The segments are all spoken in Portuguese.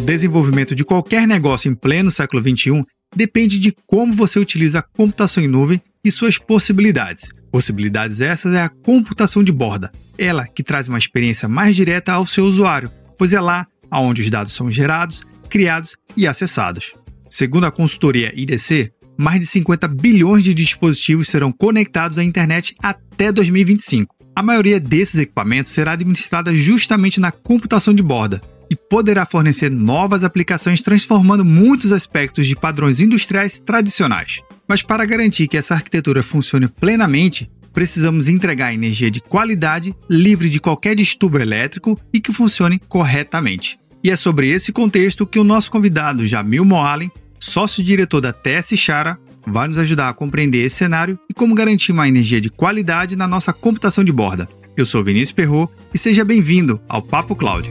O desenvolvimento de qualquer negócio em pleno século XXI depende de como você utiliza a computação em nuvem e suas possibilidades. Possibilidades essas é a computação de borda, ela que traz uma experiência mais direta ao seu usuário, pois é lá onde os dados são gerados, criados e acessados. Segundo a consultoria IDC, mais de 50 bilhões de dispositivos serão conectados à internet até 2025. A maioria desses equipamentos será administrada justamente na computação de borda e poderá fornecer novas aplicações transformando muitos aspectos de padrões industriais tradicionais. Mas para garantir que essa arquitetura funcione plenamente, precisamos entregar energia de qualidade, livre de qualquer distúrbio elétrico e que funcione corretamente. E é sobre esse contexto que o nosso convidado Jamil Moalen, sócio-diretor da TS Chara, vai nos ajudar a compreender esse cenário e como garantir uma energia de qualidade na nossa computação de borda. Eu sou Vinícius Perro e seja bem-vindo ao Papo Cloud.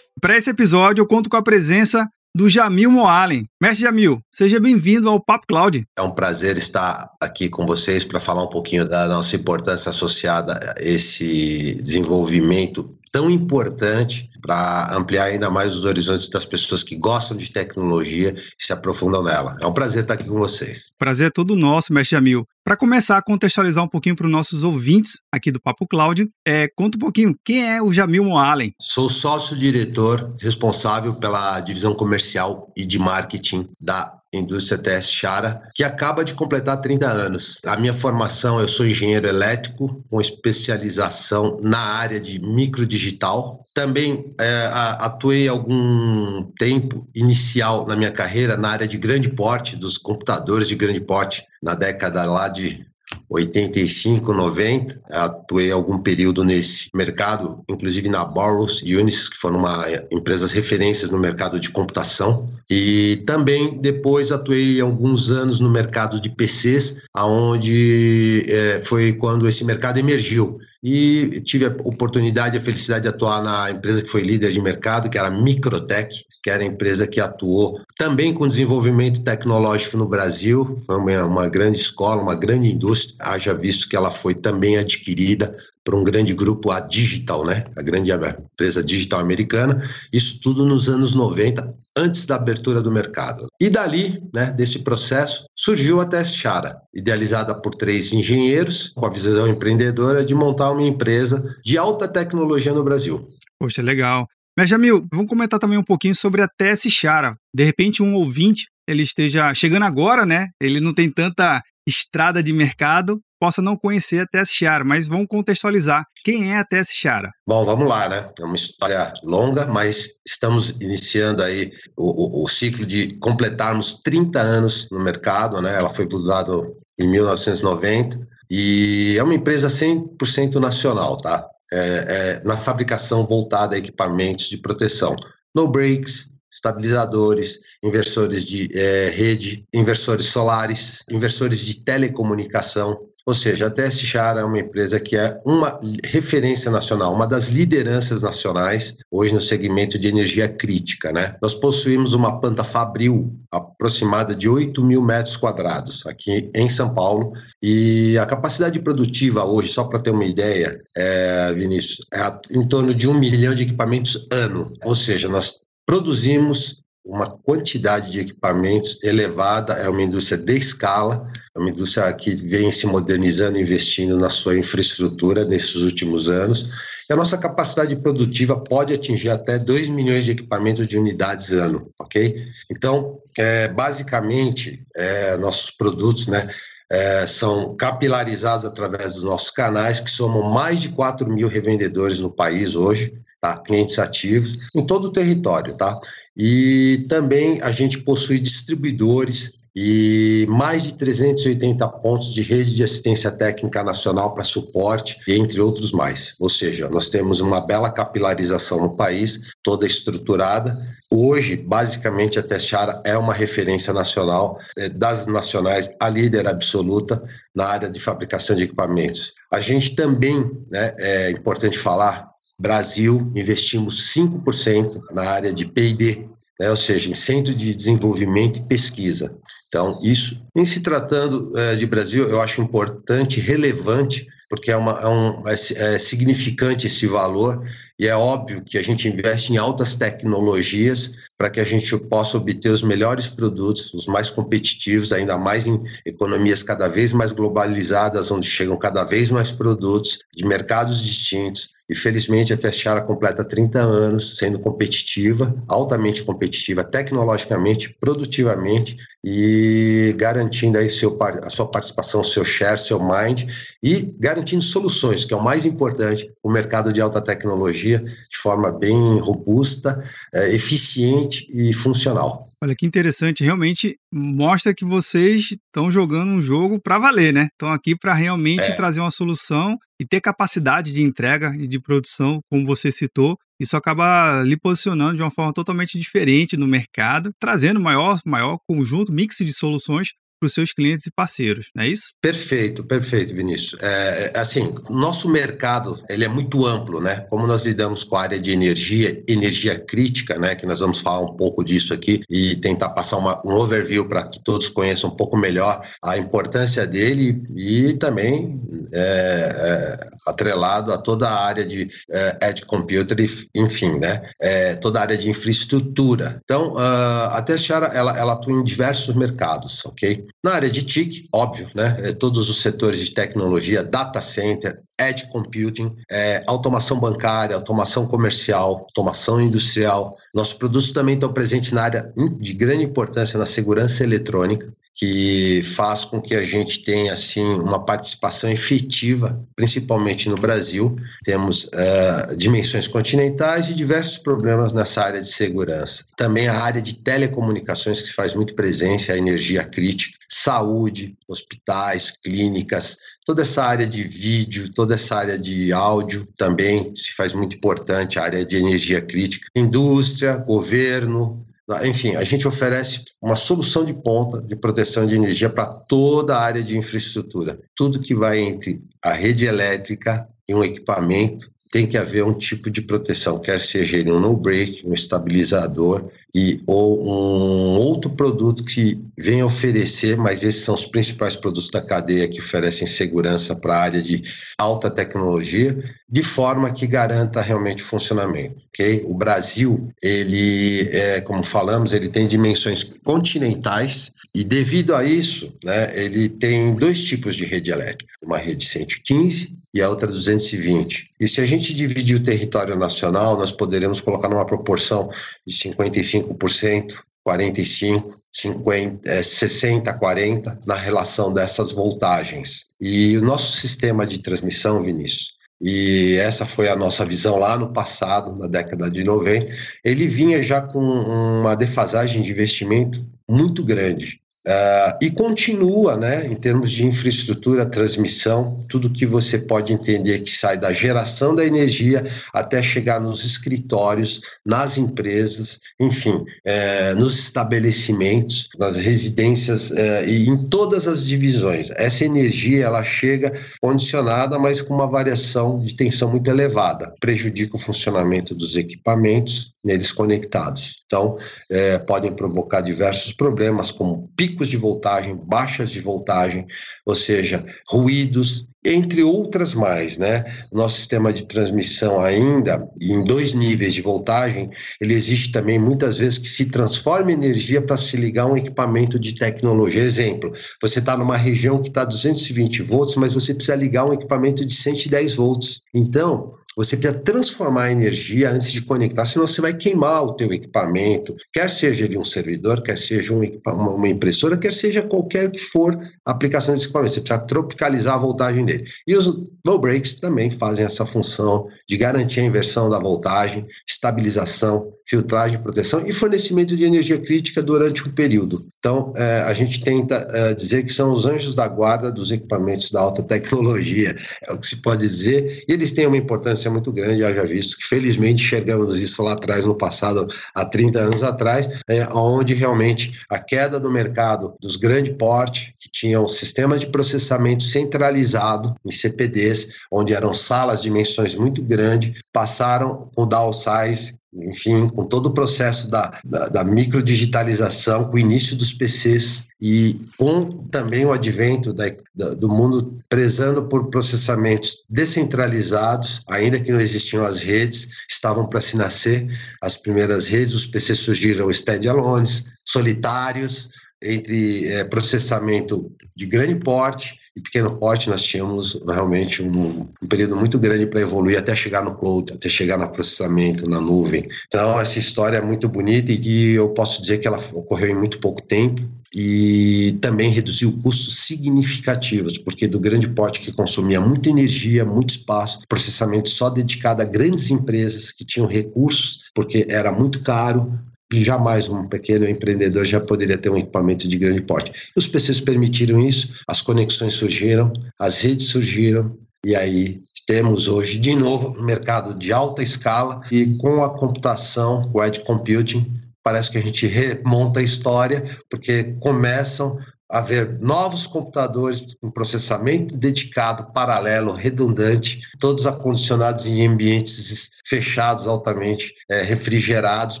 Para esse episódio, eu conto com a presença do Jamil Moalen. Mestre Jamil, seja bem-vindo ao Papo Cloud. É um prazer estar aqui com vocês para falar um pouquinho da nossa importância associada a esse desenvolvimento tão importante para ampliar ainda mais os horizontes das pessoas que gostam de tecnologia e se aprofundam nela. É um prazer estar aqui com vocês. Prazer é todo nosso, mestre Jamil. Para começar a contextualizar um pouquinho para os nossos ouvintes aqui do Papo Cloud, é, conta um pouquinho, quem é o Jamil Moalen? Sou sócio-diretor responsável pela divisão comercial e de marketing da indústria TS Chara, que acaba de completar 30 anos. A minha formação, eu sou engenheiro elétrico, com especialização na área de microdigital. Também é, atuei algum tempo inicial na minha carreira na área de grande porte, dos computadores de grande porte, na década lá de 85, 90, atuei algum período nesse mercado, inclusive na Boros e Unisys, que foram uma, empresas referências no mercado de computação. E também depois atuei alguns anos no mercado de PCs, aonde é, foi quando esse mercado emergiu. E tive a oportunidade e a felicidade de atuar na empresa que foi líder de mercado, que era a Microtech, que era a empresa que atuou também com desenvolvimento tecnológico no Brasil. Foi uma, uma grande escola, uma grande indústria, haja visto que ela foi também adquirida por um grande grupo, a Digital, né? a grande empresa digital americana. Isso tudo nos anos 90, antes da abertura do mercado. E dali, né, desse processo, surgiu a Test Chara, idealizada por três engenheiros, com a visão empreendedora de montar uma empresa de alta tecnologia no Brasil. Poxa, legal. Mas, Jamil, vamos comentar também um pouquinho sobre a TS Chara. De repente, um ouvinte, ele esteja chegando agora, né? Ele não tem tanta estrada de mercado, possa não conhecer a TS Chara, mas vamos contextualizar. Quem é a TS Chara? Bom, vamos lá, né? É uma história longa, mas estamos iniciando aí o, o, o ciclo de completarmos 30 anos no mercado, né? Ela foi fundada em 1990 e é uma empresa 100% nacional, tá? é, é, na fabricação voltada a equipamentos de proteção. No brakes, estabilizadores, inversores de é, rede, inversores solares, inversores de telecomunicação, ou seja, a TS é uma empresa que é uma referência nacional, uma das lideranças nacionais hoje no segmento de energia crítica. Né? Nós possuímos uma planta fabril aproximada de 8 mil metros quadrados aqui em São Paulo e a capacidade produtiva hoje, só para ter uma ideia, é, Vinícius, é em torno de um milhão de equipamentos ano. Ou seja, nós produzimos uma quantidade de equipamentos elevada, é uma indústria de escala, uma indústria que vem se modernizando, investindo na sua infraestrutura nesses últimos anos. E a nossa capacidade produtiva pode atingir até 2 milhões de equipamentos de unidades ano, ok? Então, é, basicamente, é, nossos produtos, né, é, são capilarizados através dos nossos canais, que somam mais de 4 mil revendedores no país hoje, tá? clientes ativos, em todo o território. Tá? E também a gente possui distribuidores e mais de 380 pontos de rede de assistência técnica nacional para suporte, entre outros mais. Ou seja, nós temos uma bela capilarização no país, toda estruturada. Hoje, basicamente, a Teixeira é uma referência nacional, é, das nacionais, a líder absoluta na área de fabricação de equipamentos. A gente também, né, é importante falar, Brasil, investimos 5% na área de P&D, né, ou seja, em Centro de Desenvolvimento e Pesquisa. Então, isso, em se tratando é, de Brasil, eu acho importante, relevante, porque é, uma, é, um, é, é significante esse valor e é óbvio que a gente investe em altas tecnologias para que a gente possa obter os melhores produtos, os mais competitivos, ainda mais em economias cada vez mais globalizadas, onde chegam cada vez mais produtos de mercados distintos, e felizmente a Testiara completa 30 anos sendo competitiva, altamente competitiva, tecnologicamente, produtivamente e garantindo aí seu, a sua participação, seu share, seu mind e garantindo soluções, que é o mais importante, o mercado de alta tecnologia de forma bem robusta, é, eficiente e funcional. Olha que interessante, realmente mostra que vocês estão jogando um jogo para valer, né? Estão aqui para realmente é. trazer uma solução e ter capacidade de entrega e de produção, como você citou. Isso acaba lhe posicionando de uma forma totalmente diferente no mercado, trazendo maior, maior conjunto, mix de soluções para os seus clientes e parceiros, não é isso? Perfeito, perfeito, Vinícius. É, é, assim, nosso mercado ele é muito amplo, né? Como nós lidamos com a área de energia, energia crítica, né? Que nós vamos falar um pouco disso aqui e tentar passar uma, um overview para que todos conheçam um pouco melhor a importância dele e também é, é, atrelado a toda a área de é, edge computer, enfim, né? É, toda a área de infraestrutura. Então, uh, a Testiara ela, ela atua em diversos mercados, ok? Na área de TIC, óbvio, né? É, todos os setores de tecnologia, data center, edge computing, é, automação bancária, automação comercial, automação industrial. Nossos produtos também estão presentes na área de grande importância na segurança eletrônica que faz com que a gente tenha assim uma participação efetiva, principalmente no Brasil. Temos uh, dimensões continentais e diversos problemas nessa área de segurança. Também a área de telecomunicações que se faz muito presença, a energia crítica, saúde, hospitais, clínicas, toda essa área de vídeo, toda essa área de áudio também se faz muito importante, a área de energia crítica, indústria, governo, enfim, a gente oferece uma solução de ponta de proteção de energia para toda a área de infraestrutura. Tudo que vai entre a rede elétrica e um equipamento tem que haver um tipo de proteção, quer seja ele um no-break, um estabilizador e ou um outro produto que venha oferecer, mas esses são os principais produtos da cadeia que oferecem segurança para a área de alta tecnologia, de forma que garanta realmente o funcionamento. Okay? O Brasil, ele, é, como falamos, ele tem dimensões continentais e devido a isso, né, ele tem dois tipos de rede elétrica, uma rede 115 e a outra 220. E se a gente dividir o território nacional, nós poderemos colocar numa proporção de 55%, 45, 50, 60, 40 na relação dessas voltagens. E o nosso sistema de transmissão, Vinícius, e essa foi a nossa visão lá no passado, na década de 90, ele vinha já com uma defasagem de investimento muito grande. Uh, e continua, né, em termos de infraestrutura, transmissão, tudo que você pode entender que sai da geração da energia até chegar nos escritórios, nas empresas, enfim, é, nos estabelecimentos, nas residências é, e em todas as divisões. Essa energia ela chega condicionada, mas com uma variação de tensão muito elevada, prejudica o funcionamento dos equipamentos neles conectados. Então, é, podem provocar diversos problemas, como picos de voltagem, baixas de voltagem, ou seja, ruídos, entre outras mais, né? Nosso sistema de transmissão ainda, em dois níveis de voltagem, ele existe também muitas vezes que se transforma energia para se ligar um equipamento de tecnologia. Exemplo, você está numa região que está 220 volts, mas você precisa ligar um equipamento de 110 volts. Então, você precisa transformar a energia antes de conectar, senão você vai queimar o teu equipamento, quer seja ele um servidor, quer seja um, uma impressora, quer seja qualquer que for a aplicação desse equipamento. Você precisa tropicalizar a voltagem dele. E os low breaks também fazem essa função de garantir a inversão da voltagem, estabilização, filtragem, proteção e fornecimento de energia crítica durante um período. Então, é, a gente tenta é, dizer que são os anjos da guarda dos equipamentos da alta tecnologia, é o que se pode dizer, e eles têm uma importância muito grande, já visto que felizmente enxergamos isso lá atrás, no passado, há 30 anos atrás, é, onde realmente a queda do mercado dos grande porte, que tinham sistemas de processamento centralizado em CPDs, onde eram salas de dimensões muito grandes, passaram o downsize enfim, com todo o processo da, da, da microdigitalização, com o início dos PCs e com também o advento da, da, do mundo prezando por processamentos descentralizados, ainda que não existiam as redes, estavam para se nascer as primeiras redes, os PCs surgiram standalones, solitários, entre é, processamento de grande porte e pequeno porte, nós tínhamos realmente um, um período muito grande para evoluir até chegar no cloud, até chegar no processamento, na nuvem. Então, essa história é muito bonita e eu posso dizer que ela ocorreu em muito pouco tempo e também reduziu custos significativos, porque do grande porte que consumia muita energia, muito espaço, processamento só dedicado a grandes empresas que tinham recursos, porque era muito caro, jamais um pequeno empreendedor já poderia ter um equipamento de grande porte. Os PCs permitiram isso, as conexões surgiram, as redes surgiram, e aí temos hoje, de novo, um mercado de alta escala e com a computação, o edge computing, parece que a gente remonta a história, porque começam haver novos computadores com processamento dedicado, paralelo, redundante, todos acondicionados em ambientes fechados, altamente é, refrigerados,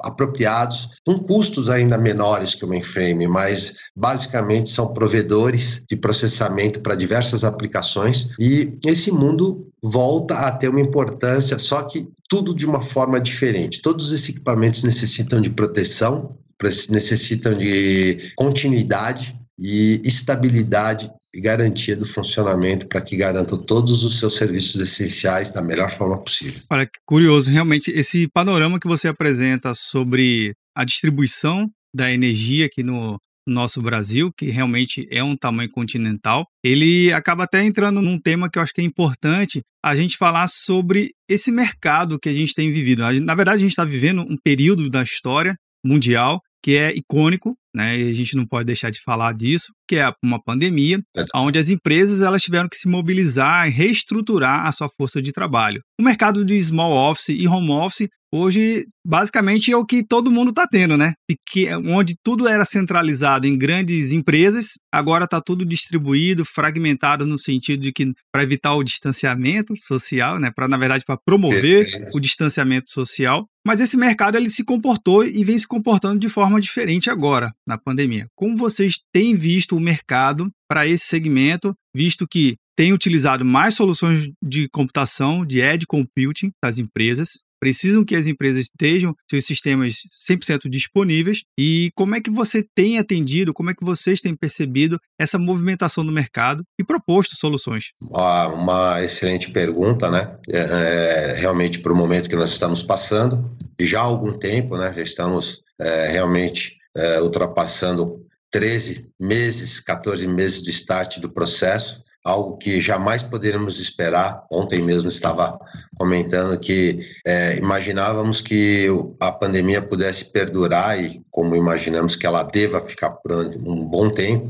apropriados, com custos ainda menores que o mainframe, mas basicamente são provedores de processamento para diversas aplicações e esse mundo volta a ter uma importância, só que tudo de uma forma diferente. Todos esses equipamentos necessitam de proteção, necessitam de continuidade e estabilidade e garantia do funcionamento para que garantam todos os seus serviços essenciais da melhor forma possível. Olha, que curioso, realmente, esse panorama que você apresenta sobre a distribuição da energia aqui no nosso Brasil, que realmente é um tamanho continental, ele acaba até entrando num tema que eu acho que é importante a gente falar sobre esse mercado que a gente tem vivido. Na verdade, a gente está vivendo um período da história mundial que é icônico, né? E a gente não pode deixar de falar disso, que é uma pandemia, é. onde as empresas elas tiveram que se mobilizar e reestruturar a sua força de trabalho. O mercado de small office e home office hoje basicamente é o que todo mundo está tendo, né? onde tudo era centralizado em grandes empresas, agora está tudo distribuído, fragmentado no sentido de que para evitar o distanciamento social, né? Para na verdade para promover o distanciamento social. Mas esse mercado ele se comportou e vem se comportando de forma diferente agora na pandemia. Como vocês têm visto mercado para esse segmento, visto que tem utilizado mais soluções de computação, de edge computing das empresas, precisam que as empresas estejam seus sistemas 100% disponíveis e como é que você tem atendido, como é que vocês têm percebido essa movimentação no mercado e proposto soluções? Ah, uma excelente pergunta, né? É, é, realmente para o momento que nós estamos passando, já há algum tempo, né? Já estamos é, realmente é, ultrapassando 13 meses, 14 meses de start do processo algo que jamais poderíamos esperar. Ontem mesmo estava comentando que é, imaginávamos que a pandemia pudesse perdurar e como imaginamos que ela deva ficar por um bom tempo,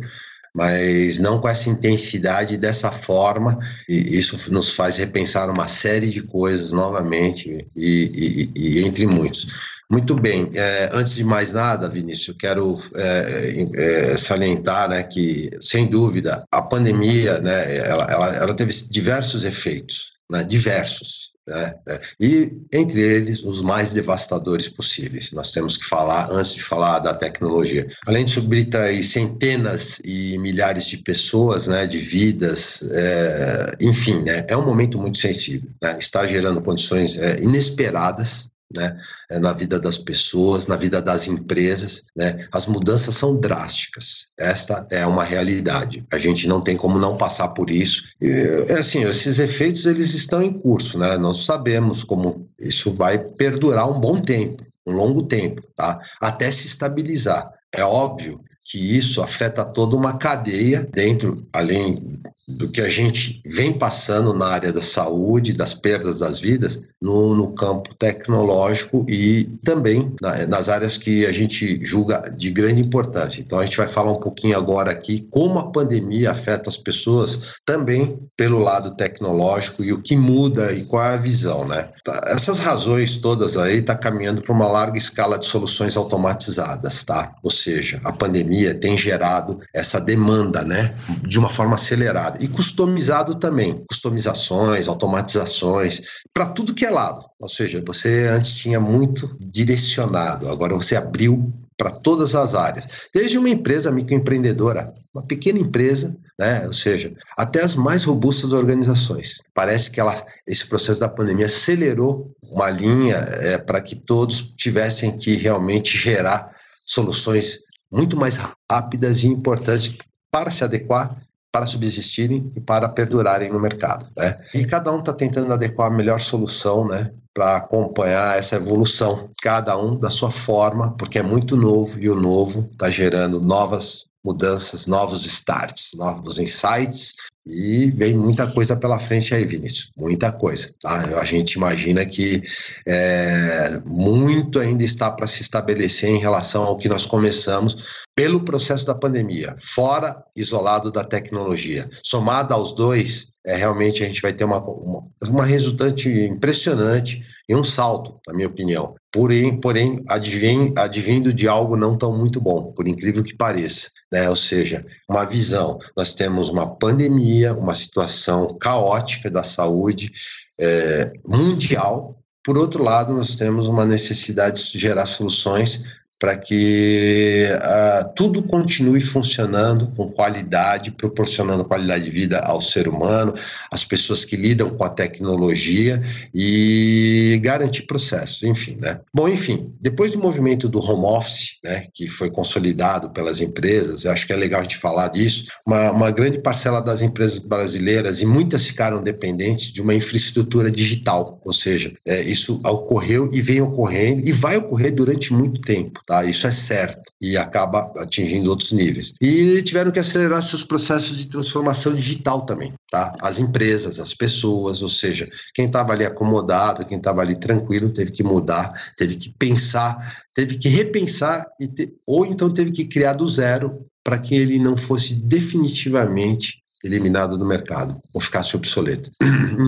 mas não com essa intensidade dessa forma, e isso nos faz repensar uma série de coisas novamente, e, e, e entre muitos. Muito bem. É, antes de mais nada, Vinícius, eu quero é, é, salientar né, que, sem dúvida, a pandemia né, ela, ela, ela teve diversos efeitos, né, diversos. Né, é, e, entre eles, os mais devastadores possíveis. Nós temos que falar, antes de falar da tecnologia. Além de subir centenas e milhares de pessoas, né, de vidas, é, enfim, né, é um momento muito sensível. Né, está gerando condições é, inesperadas né, é, na vida das pessoas, na vida das empresas, né? As mudanças são drásticas. Esta é uma realidade. A gente não tem como não passar por isso. E, é assim, esses efeitos eles estão em curso, né? Nós sabemos como isso vai perdurar um bom tempo, um longo tempo, tá? Até se estabilizar. É óbvio que isso afeta toda uma cadeia dentro, além do que a gente vem passando na área da saúde, das perdas das vidas, no, no campo tecnológico e também na, nas áreas que a gente julga de grande importância. Então, a gente vai falar um pouquinho agora aqui como a pandemia afeta as pessoas também pelo lado tecnológico e o que muda e qual é a visão, né? Tá, essas razões todas aí está caminhando para uma larga escala de soluções automatizadas, tá? Ou seja, a pandemia tem gerado essa demanda, né, de uma forma acelerada e customizado também, customizações, automatizações, para tudo que é lado. Ou seja, você antes tinha muito direcionado, agora você abriu para todas as áreas, desde uma empresa microempreendedora, uma pequena empresa, né? ou seja, até as mais robustas organizações. Parece que ela, esse processo da pandemia acelerou uma linha é, para que todos tivessem que realmente gerar soluções muito mais rápidas e importantes para se adequar para subsistirem e para perdurarem no mercado. Né? E cada um está tentando adequar a melhor solução né, para acompanhar essa evolução, cada um da sua forma, porque é muito novo e o novo está gerando novas mudanças, novos starts, novos insights e vem muita coisa pela frente aí, Vinícius, muita coisa. Tá? A gente imagina que é, muito ainda está para se estabelecer em relação ao que nós começamos pelo processo da pandemia, fora isolado da tecnologia. Somado aos dois, é, realmente a gente vai ter uma, uma, uma resultante impressionante e um salto, na minha opinião. Porém, porém advém, advindo de algo não tão muito bom, por incrível que pareça. Né? Ou seja, uma visão. Nós temos uma pandemia, uma situação caótica da saúde é, mundial. Por outro lado, nós temos uma necessidade de gerar soluções para que uh, tudo continue funcionando com qualidade, proporcionando qualidade de vida ao ser humano, às pessoas que lidam com a tecnologia e garantir processos, enfim, né? Bom, enfim, depois do movimento do home office, né, que foi consolidado pelas empresas, eu acho que é legal a gente falar disso, uma, uma grande parcela das empresas brasileiras e muitas ficaram dependentes de uma infraestrutura digital, ou seja, é, isso ocorreu e vem ocorrendo e vai ocorrer durante muito tempo, tá? Tá? Isso é certo e acaba atingindo outros níveis. E tiveram que acelerar seus processos de transformação digital também, tá? As empresas, as pessoas, ou seja, quem estava ali acomodado, quem estava ali tranquilo, teve que mudar, teve que pensar, teve que repensar e te... ou então teve que criar do zero para que ele não fosse definitivamente eliminado do mercado ou ficasse obsoleto.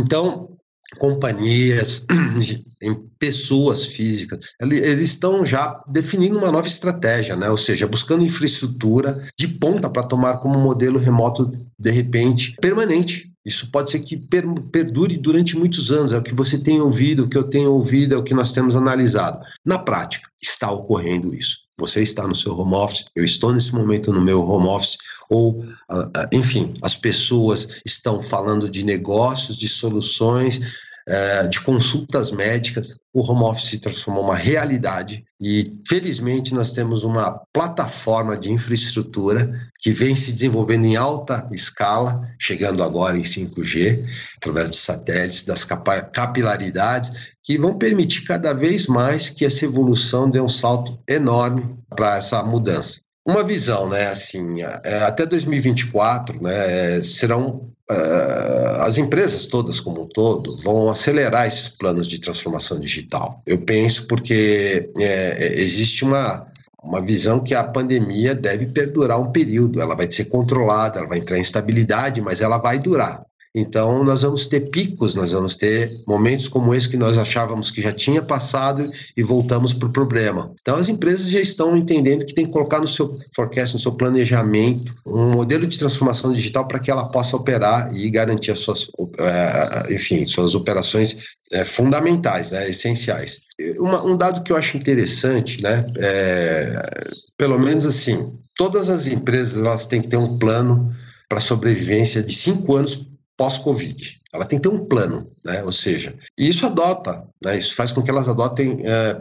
Então, companhias, em pessoas físicas, eles estão já definindo uma nova estratégia, né? ou seja, buscando infraestrutura de ponta para tomar como modelo remoto, de repente, permanente. Isso pode ser que perdure durante muitos anos, é o que você tem ouvido, o que eu tenho ouvido, é o que nós temos analisado. Na prática, está ocorrendo isso. Você está no seu home office, eu estou nesse momento no meu home office, ou, ah, ah, enfim, as pessoas estão falando de negócios, de soluções, eh, de consultas médicas. O home office se transformou uma realidade e, felizmente, nós temos uma plataforma de infraestrutura que vem se desenvolvendo em alta escala, chegando agora em 5G, através de satélites, das capilaridades, que vão permitir cada vez mais que essa evolução dê um salto enorme para essa mudança. Uma visão, né, assim, é, até 2024, né, serão uh, as empresas todas como um todo vão acelerar esses planos de transformação digital. Eu penso porque é, existe uma uma visão que a pandemia deve perdurar um período, ela vai ser controlada, ela vai entrar em estabilidade, mas ela vai durar. Então, nós vamos ter picos, nós vamos ter momentos como esse que nós achávamos que já tinha passado e voltamos para o problema. Então, as empresas já estão entendendo que tem que colocar no seu forecast, no seu planejamento, um modelo de transformação digital para que ela possa operar e garantir as suas, eh, enfim, suas operações eh, fundamentais, né, essenciais. Um dado que eu acho interessante, né, é, pelo menos assim, todas as empresas elas têm que ter um plano para sobrevivência de cinco anos pós-Covid. Ela tem que ter um plano, né? Ou seja, isso adota, né? Isso faz com que elas adotem é,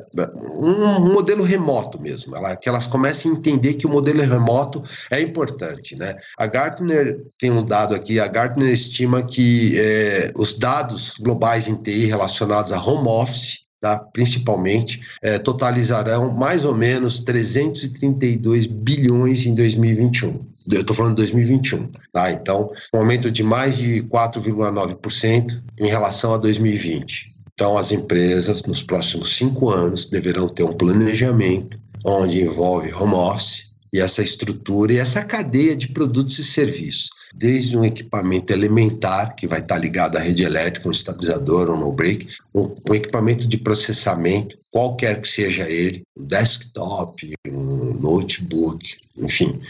um, modelo remoto mesmo, ela, que elas comecem a entender que o modelo remoto é importante, né? A Gartner tem um dado aqui, a Gartner estima que é, os dados globais em TI relacionados a home office Tá, principalmente, é, totalizarão mais ou menos 332 bilhões em 2021. Eu estou falando de 2021, tá? Então, um aumento de mais de 4,9% em relação a 2020. Então, as empresas, nos próximos cinco anos, deverão ter um planejamento onde envolve home office e essa estrutura e essa cadeia de produtos e serviços desde um equipamento elementar, que vai estar ligado à rede elétrica, um estabilizador, um no-break, um, um, equipamento de processamento, qualquer que seja ele, um desktop, um notebook, enfim,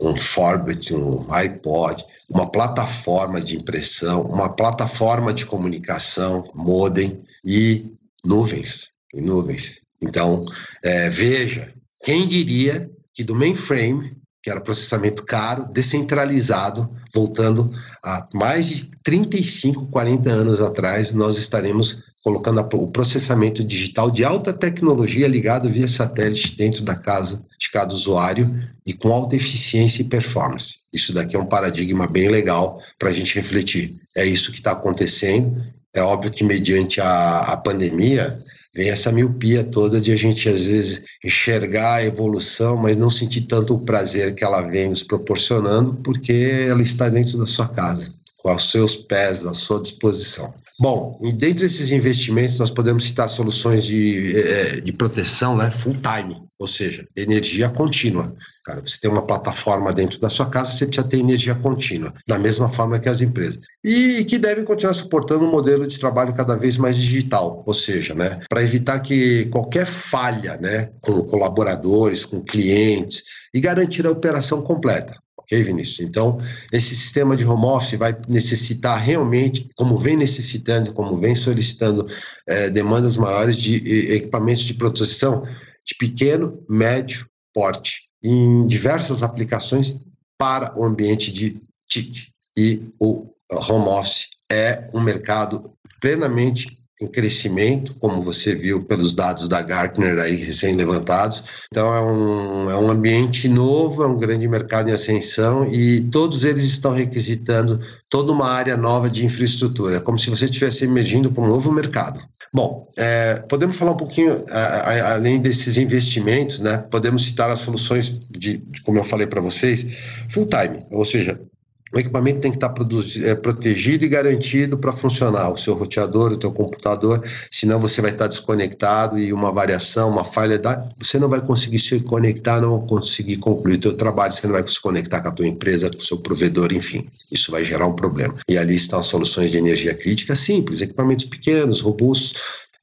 um Forbit, um iPod, uma plataforma de impressão, uma plataforma de comunicação, modem e nuvens, e nuvens. Então, é, veja, quem diria que do mainframe que era processamento caro, descentralizado, voltando a mais de 35, 40 anos atrás, nós estaremos colocando o processamento digital de alta tecnologia ligado via satélite dentro da casa de cada usuário e com alta eficiência e performance. Isso daqui é um paradigma bem legal para a gente refletir. É isso que está acontecendo. É óbvio que mediante a, a pandemia, vem essa miopia toda de a gente, às vezes, enxergar a evolução, mas não sentir tanto o prazer que ela vem nos proporcionando, porque ela está dentro da sua casa, com os seus pés à sua disposição. Bom, e dentre esses investimentos, nós podemos citar soluções de, eh, de proteção né, full time, ou seja, energia contínua. Cara, você tem uma plataforma dentro da sua casa, você precisa ter energia contínua, da mesma forma que as empresas. E que devem continuar suportando um modelo de trabalho cada vez mais digital, ou seja, né, para evitar que qualquer falha, né, com colaboradores, com clientes, e garantir a operação completa. Vinícius? Então, esse sistema de home office vai necessitar realmente, como vem necessitando, como vem solicitando é, demandas maiores de equipamentos de proteção de pequeno, médio porte em diversas aplicações para o ambiente de TIC. E o home office é um mercado plenamente em crescimento, como você viu pelos dados da Gartner aí recém-levantados. Então é um, é um ambiente novo, é um grande mercado em ascensão e todos eles estão requisitando toda uma área nova de infraestrutura, como se você estivesse emergindo para um novo mercado. Bom, é, podemos falar um pouquinho, a, a, além desses investimentos, né? Podemos citar as soluções de, de como eu falei para vocês, full time, ou seja, o equipamento tem que estar é, protegido e garantido para funcionar, o seu roteador, o teu computador, senão você vai estar desconectado e uma variação, uma falha, você não vai conseguir se conectar, não vai conseguir concluir o teu trabalho, você não vai se conectar com a tua empresa, com o seu provedor, enfim, isso vai gerar um problema. E ali estão as soluções de energia crítica simples, equipamentos pequenos, robustos,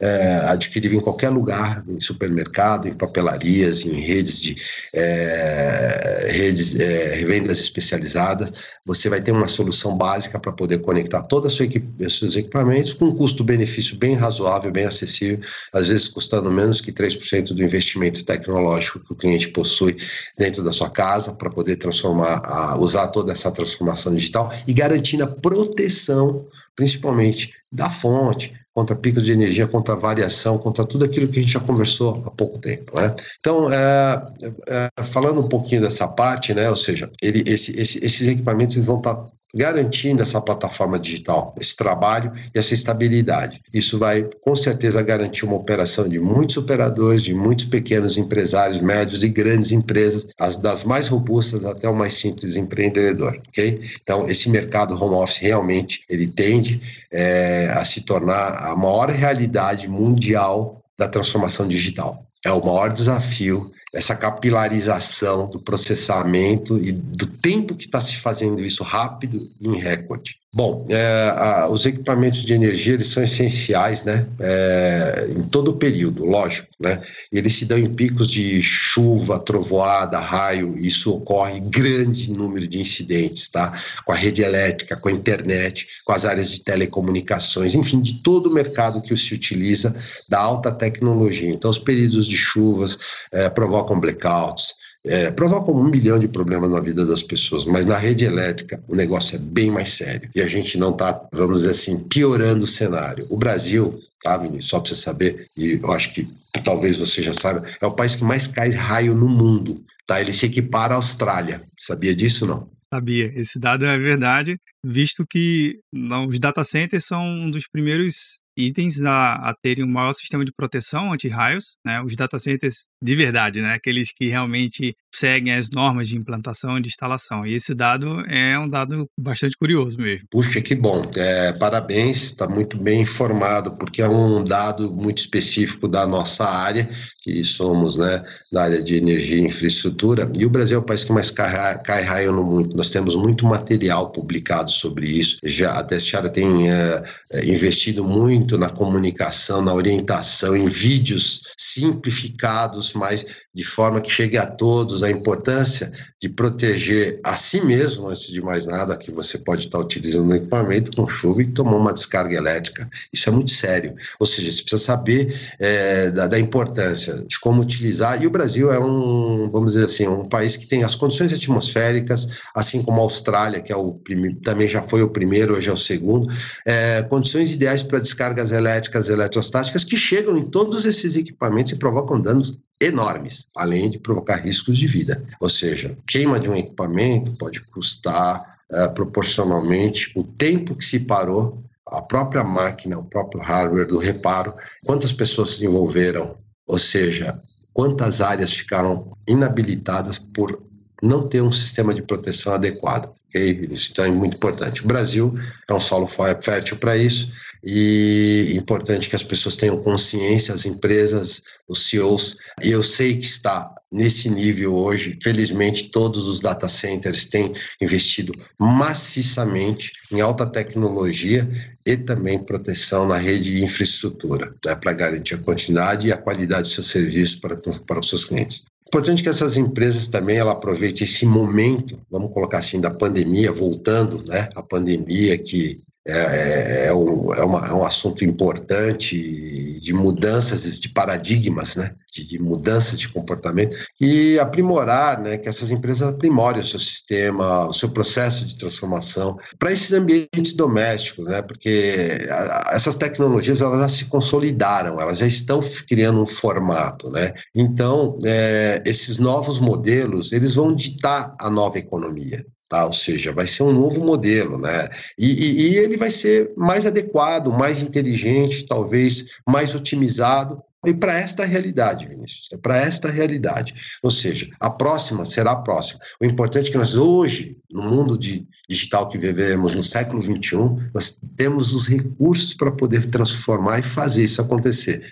é, adquirível em qualquer lugar, em supermercado, em papelarias, em redes de é, redes, é, revendas especializadas. Você vai ter uma solução básica para poder conectar todos os seus equipamentos com um custo-benefício bem razoável, bem acessível, às vezes custando menos que 3% do investimento tecnológico que o cliente possui dentro da sua casa para poder transformar, a, usar toda essa transformação digital e garantindo a proteção, principalmente da fonte, contra picos de energia, contra variação, contra tudo aquilo que a gente já conversou há pouco tempo. Né? Então, é, é, falando um pouquinho dessa parte, né, ou seja, ele, esse, esse, esses equipamentos vão estar garantindo essa plataforma digital, esse trabalho e essa estabilidade. Isso vai, com certeza, garantir uma operação de muitos operadores, de muitos pequenos empresários, médios e grandes empresas, as das mais robustas até o mais simples empreendedor, ok? Então, esse mercado home office realmente, ele tende é, a se tornar a maior realidade mundial da transformação digital. É o maior desafio essa capilarização do processamento e do tempo que está se fazendo isso rápido e em recorde. Bom, é, a, os equipamentos de energia eles são essenciais, né? É, em todo o período, lógico, né? Eles se dão em picos de chuva, trovoada, raio. Isso ocorre em grande número de incidentes, tá? Com a rede elétrica, com a internet, com as áreas de telecomunicações, enfim, de todo o mercado que se utiliza da alta tecnologia. Então, os períodos de chuvas é, provocam provocam blackouts, é, provocam um milhão de problemas na vida das pessoas, mas na rede elétrica o negócio é bem mais sério e a gente não está, vamos dizer assim, piorando o cenário. O Brasil, tá, Vinícius, só para você saber, e eu acho que talvez você já saiba, é o país que mais cai raio no mundo. Tá? Ele se equipara à Austrália. Sabia disso não? Sabia. Esse dado é verdade, visto que os data centers são um dos primeiros itens a, a terem um maior sistema de proteção anti-raios, né? Os data centers de verdade, né? Aqueles que realmente seguem as normas de implantação e de instalação. E esse dado é um dado bastante curioso mesmo. Puxa, que bom. É, parabéns, está muito bem informado, porque é um dado muito específico da nossa área, que somos né, da área de energia e infraestrutura. E o Brasil é o país que mais cai, cai raio no mundo. Nós temos muito material publicado sobre isso. Já a Testiara tem é, é, investido muito na comunicação, na orientação, em vídeos simplificados, mas de forma que chegue a todos a importância de proteger a si mesmo, antes de mais nada, que você pode estar utilizando um equipamento com chuva e tomar uma descarga elétrica. Isso é muito sério. Ou seja, você precisa saber é, da, da, importância de como utilizar. E o Brasil é um, vamos dizer assim, um país que tem as condições atmosféricas, assim como a Austrália, que é o também já foi o primeiro, hoje é o segundo, é, condições ideais para descargas elétricas eletrostáticas que chegam em todos esses equipamentos e provocam danos enormes, além de provocar riscos de vida. Ou seja, queima de um equipamento pode custar uh, proporcionalmente o tempo que se parou, a própria máquina, o próprio hardware do reparo, quantas pessoas se envolveram, ou seja, quantas áreas ficaram inabilitadas por não ter um sistema de proteção adequado. Okay? Isso então é muito importante. O Brasil é um solo fértil para isso e é importante que as pessoas tenham consciência, as empresas, os CEOs. E eu sei que está nesse nível hoje. Felizmente, todos os data centers têm investido maciçamente em alta tecnologia e também proteção na rede de infraestrutura, né, para garantir a quantidade e a qualidade do seu serviço para, para os seus clientes. Importante que essas empresas também ela aproveitem esse momento, vamos colocar assim, da pandemia, voltando, né? A pandemia que é, é, é, um, é, uma, é um assunto importante de mudanças de paradigmas, né? De, de mudanças de comportamento e aprimorar, né? Que essas empresas aprimorem o seu sistema, o seu processo de transformação para esses ambientes domésticos, né? Porque a, essas tecnologias elas já se consolidaram, elas já estão criando um formato, né? Então, é, esses novos modelos eles vão ditar a nova economia. Tá? Ou seja, vai ser um novo modelo, né? E, e, e ele vai ser mais adequado, mais inteligente, talvez mais otimizado e para esta realidade, Vinícius, é para esta realidade. Ou seja, a próxima será a próxima. O importante é que nós hoje, no mundo de digital que vivemos no século 21, nós temos os recursos para poder transformar e fazer isso acontecer.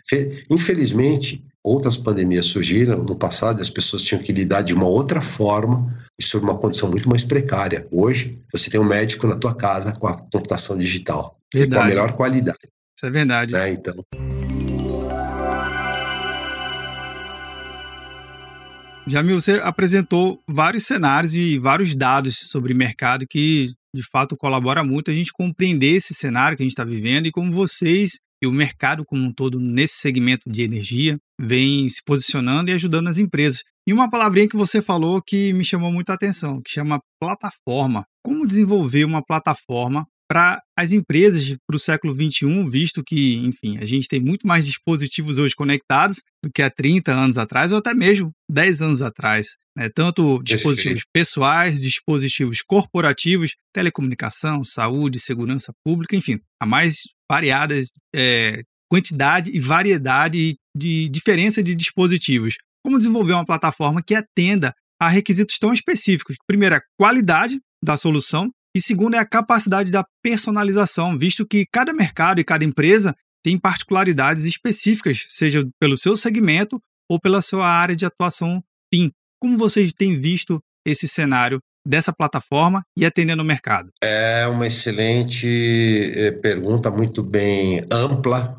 Infelizmente, outras pandemias surgiram no passado e as pessoas tinham que lidar de uma outra forma e sob uma condição muito mais precária. Hoje, você tem um médico na tua casa com a computação digital, com a melhor qualidade. Isso é verdade. Né? Então. Jamil, você apresentou vários cenários e vários dados sobre mercado que, de fato, colabora muito a gente compreender esse cenário que a gente está vivendo e como vocês e o mercado como um todo nesse segmento de energia vem se posicionando e ajudando as empresas. E uma palavrinha que você falou que me chamou muita atenção, que chama plataforma. Como desenvolver uma plataforma para as empresas para o século XXI, visto que, enfim, a gente tem muito mais dispositivos hoje conectados do que há 30 anos atrás ou até mesmo 10 anos atrás. Né? Tanto dispositivos pessoais, dispositivos corporativos, telecomunicação, saúde, segurança pública, enfim, a mais variadas é, quantidade e variedade de diferença de dispositivos. Como desenvolver uma plataforma que atenda a requisitos tão específicos? Primeiro, a qualidade da solução e segundo é a capacidade da personalização, visto que cada mercado e cada empresa tem particularidades específicas, seja pelo seu segmento ou pela sua área de atuação PIN. Como vocês têm visto esse cenário dessa plataforma e atendendo o mercado? É uma excelente eh, pergunta, muito bem ampla.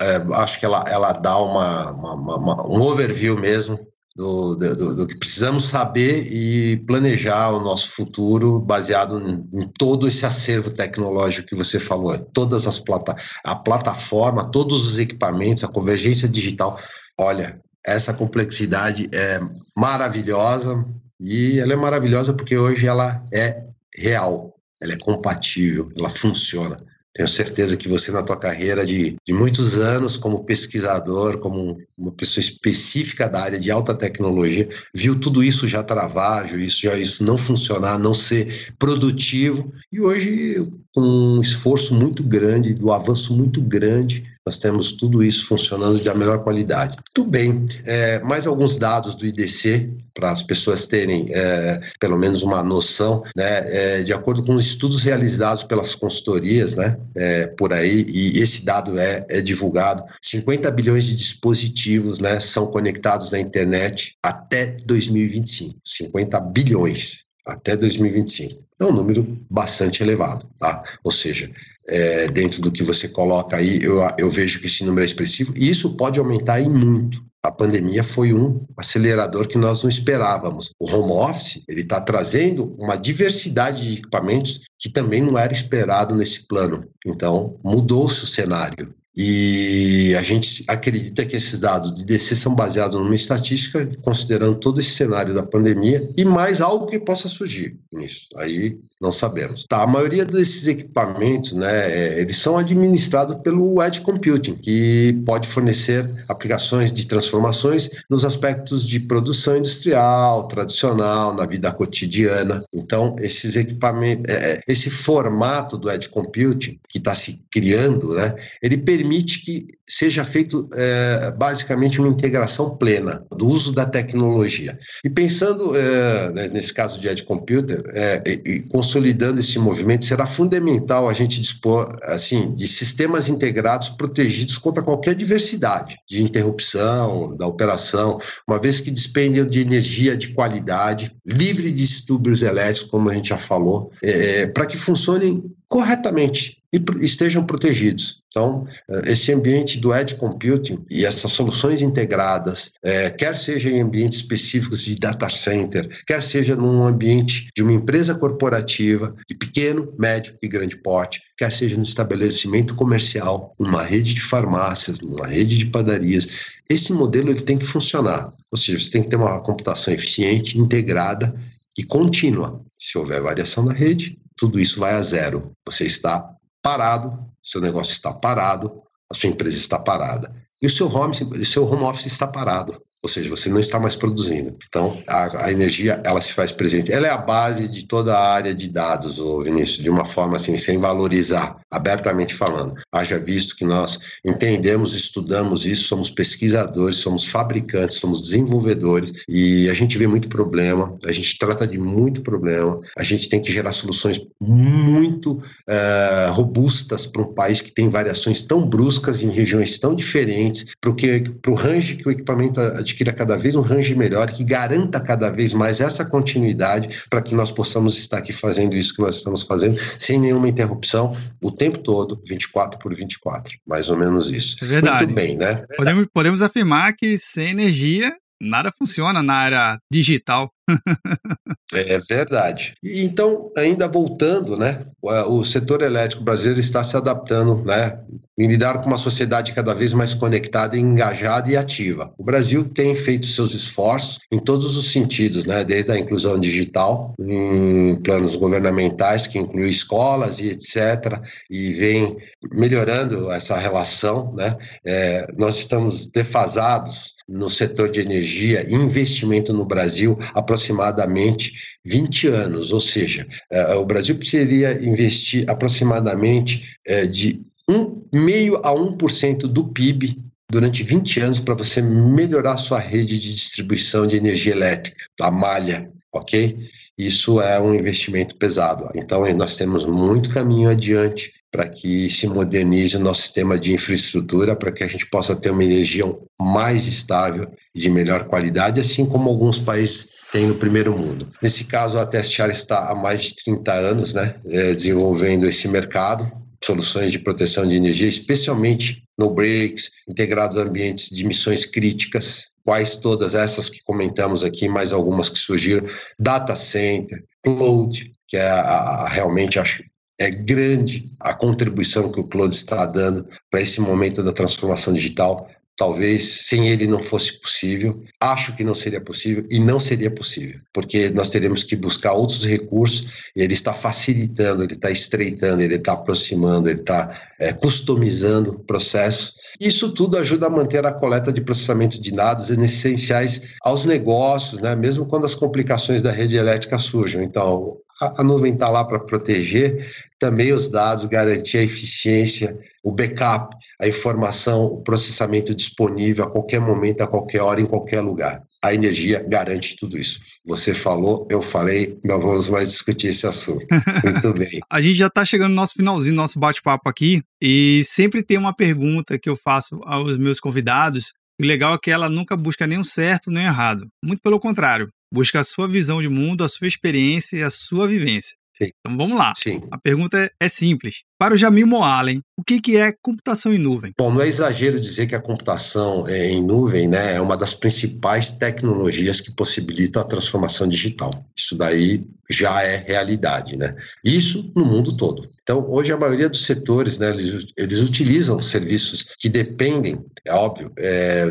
É, acho que ela, ela dá uma, uma, uma, um overview mesmo do, do, do, que precisamos saber e planejar o nosso futuro baseado em, em, todo esse acervo tecnológico que você falou, todas as plata a plataforma, todos os equipamentos, a convergência digital. Olha, essa complexidade é maravilhosa e ela é maravilhosa porque hoje ela é real, ela é compatível, ela funciona. Tenho certeza que você, na tua carreira de, de muitos anos como pesquisador, como uma pessoa específica da área de alta tecnologia, viu tudo isso já travar, isso, já isso não funcionar, não ser produtivo. E hoje, um esforço muito grande, do avanço muito grande, nós temos tudo isso funcionando da melhor qualidade. Tudo bem, é, mais alguns dados do IDC para as pessoas terem é, pelo menos uma noção, né? É, de acordo com os estudos realizados pelas consultorias, né? É, por aí, e esse dado é, é divulgado, 50 bilhões de dispositivos, né? São conectados na internet até 2025. 50 bilhões até 2025. É um número bastante elevado, tá? Ou seja, é, dentro do que você coloca aí, eu, eu vejo que esse número é expressivo e isso pode aumentar em muito. A pandemia foi um acelerador que nós não esperávamos. O home office ele está trazendo uma diversidade de equipamentos que também não era esperado nesse plano. Então mudou-se o cenário. E a gente acredita que esses dados de DC são baseados numa estatística, considerando todo esse cenário da pandemia e mais algo que possa surgir nisso. Aí não sabemos. Tá, a maioria desses equipamentos, né, é, eles são administrados pelo Edge Computing, que pode fornecer aplicações de transformações nos aspectos de produção industrial, tradicional, na vida cotidiana. Então, esses equipamentos, é, é esse formato do Edge Computing que está se criando, né, ele permite que seja feito é, basicamente uma integração plena do uso da tecnologia. E pensando é, né, nesse caso de Edge Computer, é, e, consolidando esse movimento, será fundamental a gente dispor assim de sistemas integrados protegidos contra qualquer diversidade de interrupção da operação, uma vez que despendem de energia de qualidade, livre de distúrbios elétricos, como a gente já falou, é, para que funcionem corretamente e estejam protegidos. Então, eh, esse ambiente do edge computing e essas soluções integradas, é, quer seja em ambientes específicos de data center, quer seja num ambiente de uma empresa corporativa de pequeno, médio e grande porte, quer seja no estabelecimento comercial, numa rede de farmácias, numa rede de padarias, esse modelo ele tem que funcionar. Ou seja, você tem que ter uma computação eficiente, integrada e contínua. Se houver variação na rede, tudo isso vai a zero. Você está parado, seu negócio está parado, a sua empresa está parada. E o seu home, o seu home office está parado ou seja, você não está mais produzindo. Então, a, a, energia, ela se faz presente. Ela é a base de toda a área de dados, Vinícius, de uma forma assim, sem valorizar, abertamente falando. Haja visto que nós entendemos, estudamos isso, somos pesquisadores, somos fabricantes, somos desenvolvedores e a gente vê muito problema, a gente trata de muito problema, a gente tem que gerar soluções muito uh, robustas para um país que tem variações tão bruscas em regiões tão diferentes, para o range que o equipamento adquira cada vez um range melhor, que garanta cada vez mais essa continuidade para que nós possamos estar aqui fazendo isso que nós estamos fazendo, sem nenhuma interrupção, o tempo todo, 24 por 24. Mais ou menos isso. É verdade. Muito bem, né? Podemos, podemos afirmar que sem energia nada funciona na área digital. é verdade. Então, ainda voltando, né, o setor elétrico brasileiro está se adaptando, né, em lidar com uma sociedade cada vez mais conectada, engajada e ativa. O Brasil tem feito seus esforços em todos os sentidos, né, desde a inclusão digital, em planos governamentais que inclui escolas e etc, e vem melhorando essa relação, né. É, nós estamos defasados no setor de energia e investimento no Brasil aproximadamente 20 anos, ou seja, é, o Brasil precisaria investir aproximadamente é, de 1,5% a 1% do PIB durante 20 anos para você melhorar sua rede de distribuição de energia elétrica, a malha, ok? Isso é um investimento pesado. Então, nós temos muito caminho adiante para que se modernize o nosso sistema de infraestrutura, para que a gente possa ter uma energia mais estável e de melhor qualidade, assim como alguns países têm no primeiro mundo. Nesse caso, a Testiar está há mais de 30 anos né, é, desenvolvendo esse mercado, soluções de proteção de energia, especialmente no breaks, integrados a ambientes de missões críticas, quais todas essas que comentamos aqui, mais algumas que surgiram, data center, cloud, que é a, a, realmente acho é grande a contribuição que o cloud está dando para esse momento da transformação digital, Talvez sem ele não fosse possível. Acho que não seria possível e não seria possível, porque nós teremos que buscar outros recursos e ele está facilitando, ele está estreitando, ele está aproximando, ele está é, customizando processos. Isso tudo ajuda a manter a coleta de processamento de dados essenciais aos negócios, né? mesmo quando as complicações da rede elétrica surjam. Então, a, nuvem está lá para proteger também os dados, garantir a eficiência, o backup, a informação, o processamento disponível a qualquer momento, a qualquer hora, em qualquer lugar. A energia garante tudo isso. Você falou, eu falei, não vamos mais discutir esse assunto. Muito bem. a gente já está chegando no nosso finalzinho, nosso bate-papo aqui, e sempre tem uma pergunta que eu faço aos meus convidados. O legal é que ela nunca busca nem o certo nem o errado. Muito pelo contrário, busca a sua visão de mundo, a sua experiência e a sua vivência. Sim. Então vamos lá. Sim. A pergunta é, é simples. Para o Jamil Moalen, o que, que é computação em nuvem? Bom, não é exagero dizer que a computação é, em nuvem né, é uma das principais tecnologias que possibilitam a transformação digital. Isso daí já é realidade, né? Isso no mundo todo. Então, hoje a maioria dos setores, né, eles, eles utilizam serviços que dependem, é óbvio, é,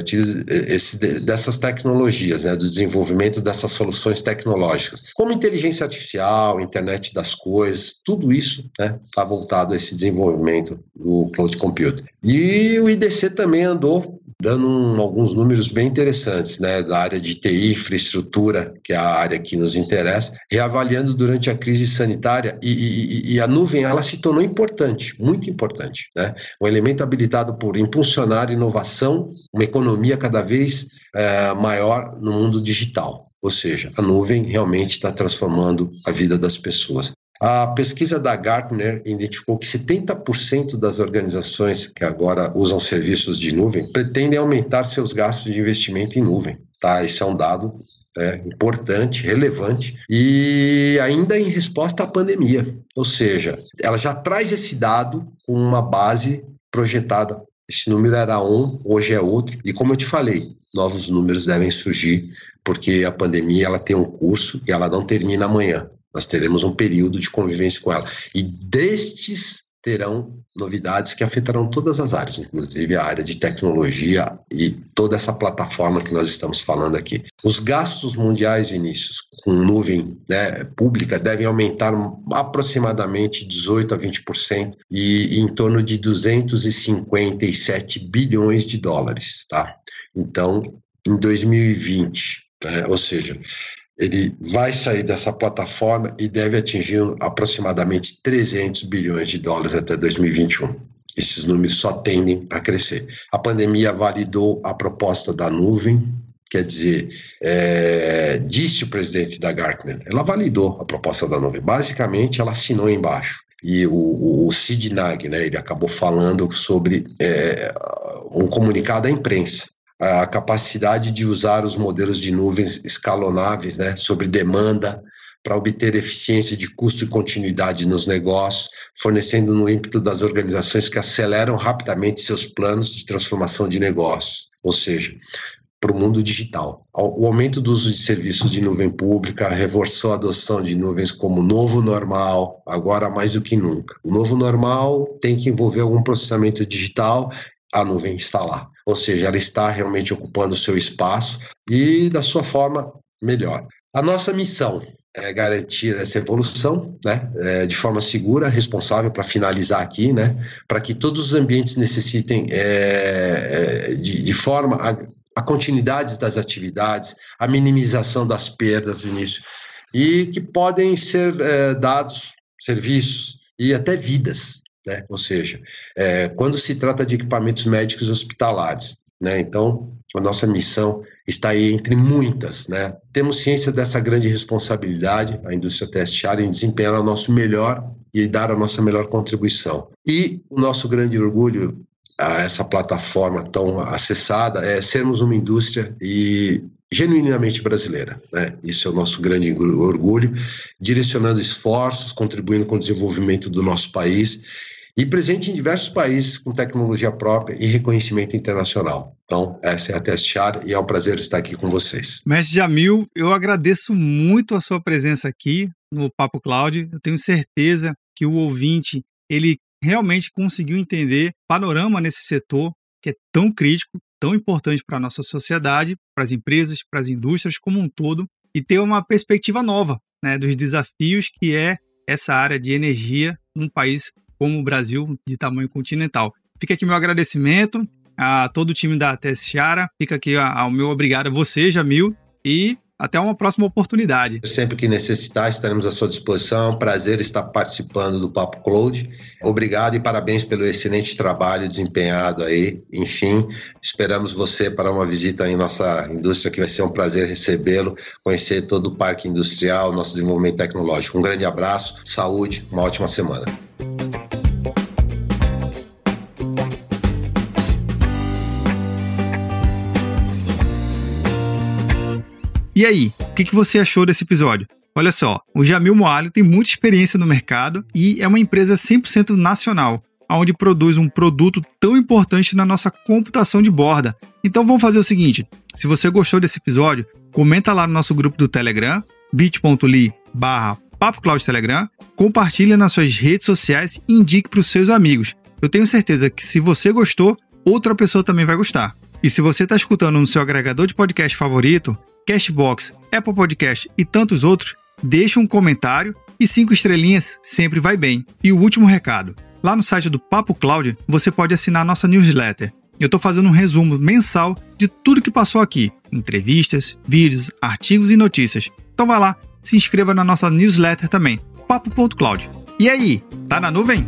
esse, dessas tecnologias, né, do desenvolvimento dessas soluções tecnológicas, como inteligência artificial, internet das coisas, tudo isso está né, tá voltado a esse desenvolvimento do cloud computing. E o IDC também andou dando um, alguns números bem interessantes, né, da área de TI, infraestrutura, que é a área que nos interessa, reavaliando durante a crise sanitária e, e, e a nuvem ela se tornou importante, muito importante, né, um elemento habilitado por impulsionar inovação, uma economia cada vez é, maior no mundo digital. Ou seja, a nuvem realmente está transformando a vida das pessoas. A pesquisa da Gartner identificou que 70% das organizações que agora usam serviços de nuvem pretendem aumentar seus gastos de investimento em nuvem. Tá? Esse é um dado é, importante, relevante, e ainda em resposta à pandemia. Ou seja, ela já traz esse dado com uma base projetada. Esse número era um, hoje é outro, e como eu te falei, novos números devem surgir, porque a pandemia ela tem um curso e ela não termina amanhã. Nós teremos um período de convivência com ela. E destes terão novidades que afetarão todas as áreas, inclusive a área de tecnologia e toda essa plataforma que nós estamos falando aqui. Os gastos mundiais, Vinícius, com nuvem né, pública devem aumentar aproximadamente 18 a 20% e, e em torno de 257 bilhões de dólares, tá? Então, em 2020, né, ou seja, ele vai sair dessa plataforma e deve atingir aproximadamente 300 bilhões de dólares até 2021. Esses números só tendem a crescer. A pandemia validou a proposta da nuvem, quer dizer, é, disse o presidente da Gartner, ela validou a proposta da nuvem. Basicamente, ela assinou embaixo. E o, o, o Sid Nag, né, ele acabou falando sobre é, um comunicado à imprensa a capacidade de usar os modelos de nuvens escalonáveis, né, sobre demanda, para obter eficiência de custo e continuidade nos negócios, fornecendo no ímpeto das organizações que aceleram rapidamente seus planos de transformação de negócios, ou seja, para o mundo digital. O aumento do uso de serviços de nuvem pública reforçou a adoção de nuvens como novo normal, agora mais do que nunca. O novo normal tem que envolver algum processamento digital a nuvem está lá. Ou seja, ela está realmente ocupando o seu espaço e da sua forma melhor. A nossa missão é garantir essa evolução, né, é, de forma segura, responsável para finalizar aqui, né, para que todos os ambientes necessitem é, é, de, de, forma a, a, continuidade das atividades, a minimização das perdas, Vinícius, e que podem ser é, dados serviços e até vidas né? Ou seja, é, quando se trata de equipamentos médicos hospitalares, né? Então, a nossa missão está aí entre muitas, né? Temos ciência dessa grande responsabilidade, a indústria testear em desempenhar o nosso melhor e dar a nossa melhor contribuição. E o nosso grande orgulho a essa plataforma tão acessada é sermos uma indústria e genuinamente brasileira. Né? Isso é o nosso grande orgulho, direcionando esforços, contribuindo com o desenvolvimento do nosso país e presente em diversos países com tecnologia própria e reconhecimento internacional. Então, essa é a Testear e é um prazer estar aqui com vocês. Mestre Jamil, eu agradeço muito a sua presença aqui no Papo Cloud. Eu tenho certeza que o ouvinte, ele realmente conseguiu entender panorama nesse setor que é tão crítico tão importante para a nossa sociedade, para as empresas, para as indústrias como um todo, e ter uma perspectiva nova né, dos desafios que é essa área de energia num país como o Brasil, de tamanho continental. Fica aqui meu agradecimento a todo o time da TS fica aqui o meu obrigado a você, Jamil, e até uma próxima oportunidade. Sempre que necessitar, estaremos à sua disposição. Prazer estar participando do Papo Cloud. Obrigado e parabéns pelo excelente trabalho desempenhado aí. Enfim, esperamos você para uma visita em nossa indústria, que vai ser um prazer recebê-lo, conhecer todo o parque industrial, nosso desenvolvimento tecnológico. Um grande abraço, saúde, uma ótima semana. E aí, o que, você achou desse episódio? Olha só, o Jamil Moalho tem muita experiência no mercado e é uma empresa 100% nacional, onde produz um produto tão importante na nossa computação de borda. Então vamos fazer o seguinte, se você gostou desse episódio, comenta lá no nosso grupo do Telegram, bit.ly barra Telegram, compartilha nas suas redes sociais e indique para os seus amigos. Eu tenho certeza que se você gostou, outra pessoa também vai gostar. E se você está escutando no seu agregador de podcast favorito, Cashbox, Apple Podcast e tantos outros, deixe um comentário e cinco estrelinhas sempre vai bem. E o último recado: lá no site do Papo Cloud você pode assinar nossa newsletter. Eu estou fazendo um resumo mensal de tudo que passou aqui: entrevistas, vídeos, artigos e notícias. Então vai lá, se inscreva na nossa newsletter também, papo.cloud. E aí, tá na nuvem?